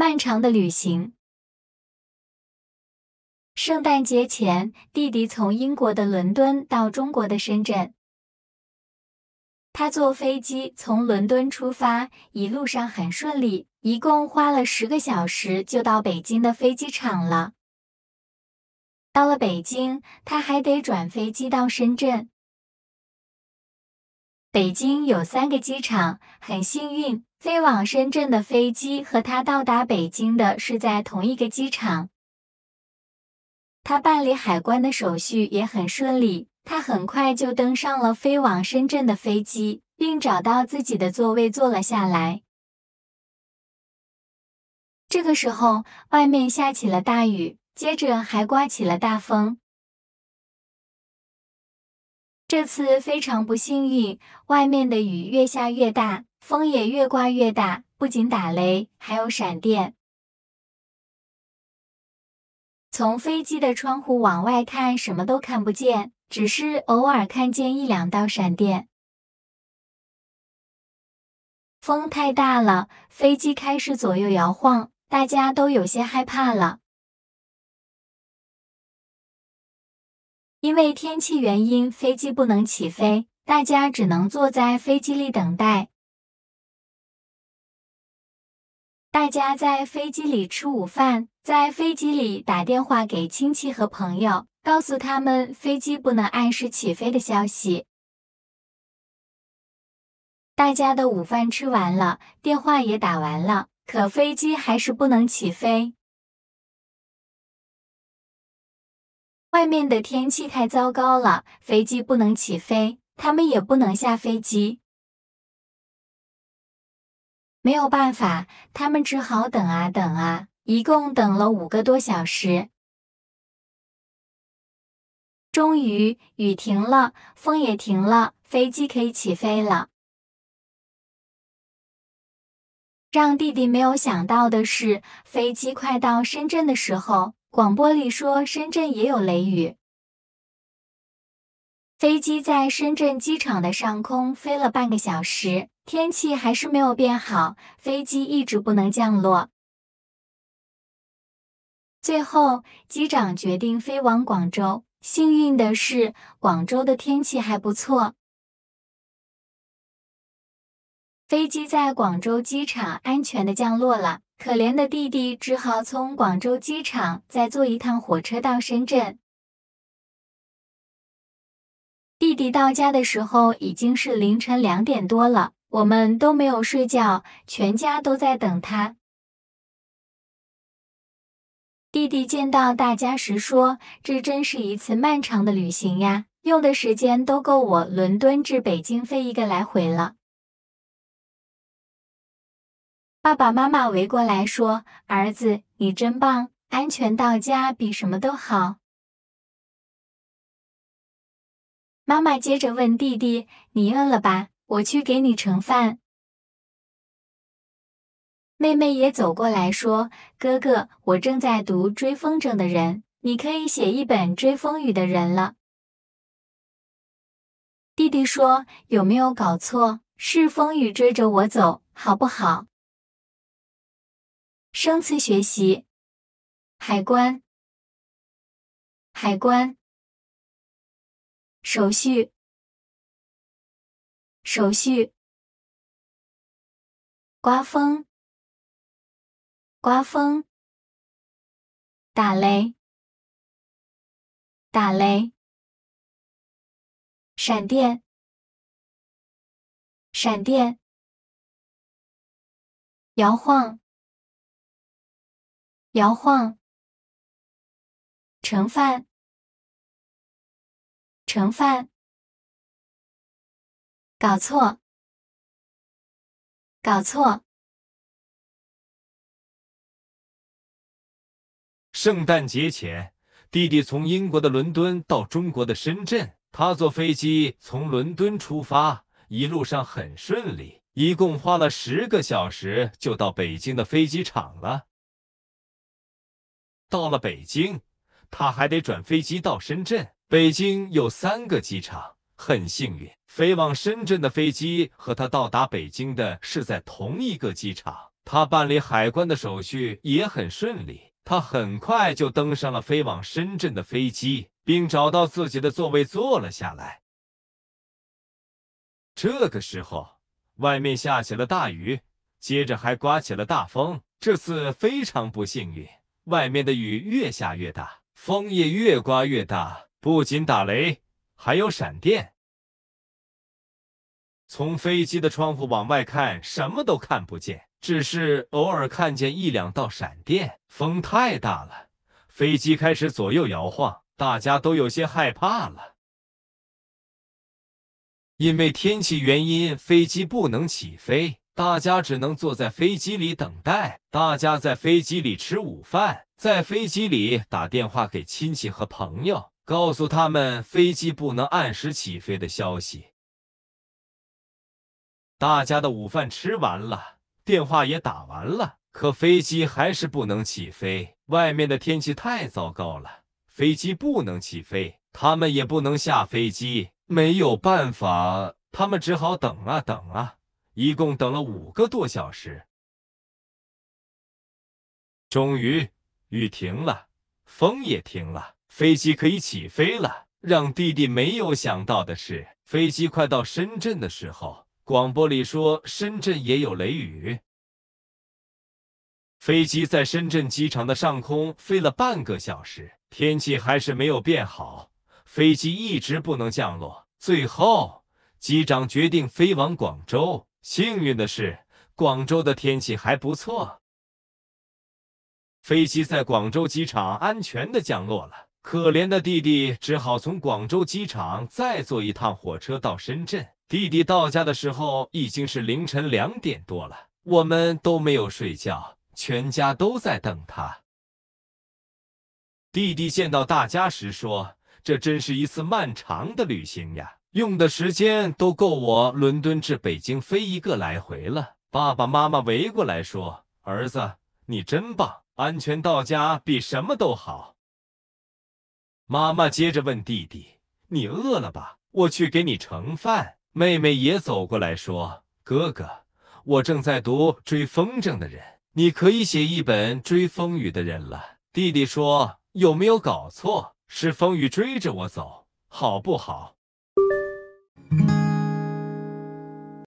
漫长的旅行。圣诞节前，弟弟从英国的伦敦到中国的深圳。他坐飞机从伦敦出发，一路上很顺利，一共花了十个小时就到北京的飞机场了。到了北京，他还得转飞机到深圳。北京有三个机场，很幸运，飞往深圳的飞机和他到达北京的是在同一个机场。他办理海关的手续也很顺利，他很快就登上了飞往深圳的飞机，并找到自己的座位坐了下来。这个时候，外面下起了大雨，接着还刮起了大风。这次非常不幸运，外面的雨越下越大，风也越刮越大，不仅打雷，还有闪电。从飞机的窗户往外看，什么都看不见，只是偶尔看见一两道闪电。风太大了，飞机开始左右摇晃，大家都有些害怕了。因为天气原因，飞机不能起飞，大家只能坐在飞机里等待。大家在飞机里吃午饭，在飞机里打电话给亲戚和朋友，告诉他们飞机不能按时起飞的消息。大家的午饭吃完了，电话也打完了，可飞机还是不能起飞。外面的天气太糟糕了，飞机不能起飞，他们也不能下飞机。没有办法，他们只好等啊等啊，一共等了五个多小时。终于，雨停了，风也停了，飞机可以起飞了。让弟弟没有想到的是，飞机快到深圳的时候。广播里说，深圳也有雷雨。飞机在深圳机场的上空飞了半个小时，天气还是没有变好，飞机一直不能降落。最后，机长决定飞往广州。幸运的是，广州的天气还不错。飞机在广州机场安全的降落了。可怜的弟弟只好从广州机场再坐一趟火车到深圳。弟弟到家的时候已经是凌晨两点多了，我们都没有睡觉，全家都在等他。弟弟见到大家时说：“这真是一次漫长的旅行呀，用的时间都够我伦敦至北京飞一个来回了。”爸爸妈妈围过来说：“儿子，你真棒，安全到家比什么都好。”妈妈接着问弟弟：“你饿了吧？我去给你盛饭。”妹妹也走过来说：“哥哥，我正在读《追风筝的人》，你可以写一本追风雨的人了。”弟弟说：“有没有搞错？是风雨追着我走，好不好？”生词学习：海关、海关；手续、手续；刮风、刮风；打雷、打雷；闪电、闪电；摇晃。摇晃，盛饭，盛饭，搞错，搞错。圣诞节前，弟弟从英国的伦敦到中国的深圳，他坐飞机从伦敦出发，一路上很顺利，一共花了十个小时就到北京的飞机场了。到了北京，他还得转飞机到深圳。北京有三个机场，很幸运，飞往深圳的飞机和他到达北京的是在同一个机场。他办理海关的手续也很顺利，他很快就登上了飞往深圳的飞机，并找到自己的座位坐了下来。这个时候，外面下起了大雨，接着还刮起了大风。这次非常不幸运，外面的雨越下越大，风也越刮越大，不仅打雷，还有闪电。从飞机的窗户往外看，什么都看不见，只是偶尔看见一两道闪电。风太大了，飞机开始左右摇晃，大家都有些害怕了。因为天气原因，飞机不能起飞，大家只能坐在飞机里等待。大家在飞机里吃午饭，在飞机里打电话给亲戚和朋友，告诉他们飞机不能按时起飞的消息。大家的午饭吃完了，电话也打完了，可飞机还是不能起飞。外面的天气太糟糕了，飞机不能起飞，他们也不能下飞机。没有办法，他们只好等啊等啊，一共等了五个多小时。终于，雨停了，风也停了，飞机可以起飞了。让弟弟没有想到的是，飞机快到深圳的时候，广播里说深圳也有雷雨。飞机在深圳机场的上空飞了半个小时，天气还是没有变好。飞机一直不能降落，最后机长决定飞往广州。幸运的是，广州的天气还不错。飞机在广州机场安全的降落了。可怜的弟弟只好从广州机场再坐一趟火车到深圳。弟弟到家的时候已经是凌晨两点多了，我们都没有睡觉，全家都在等他。弟弟见到大家时说。这真是一次漫长的旅行呀，用的时间都够我伦敦至北京飞一个来回了。爸爸妈妈围过来说：“儿子，你真棒，安全到家比什么都好。”妈妈接着问弟弟：“你饿了吧？我去给你盛饭。”妹妹也走过来说：“哥哥，我正在读《追风筝的人》，你可以写一本《追风雨的人》了。”弟弟说：“有没有搞错？”是风雨追着我走，好不好？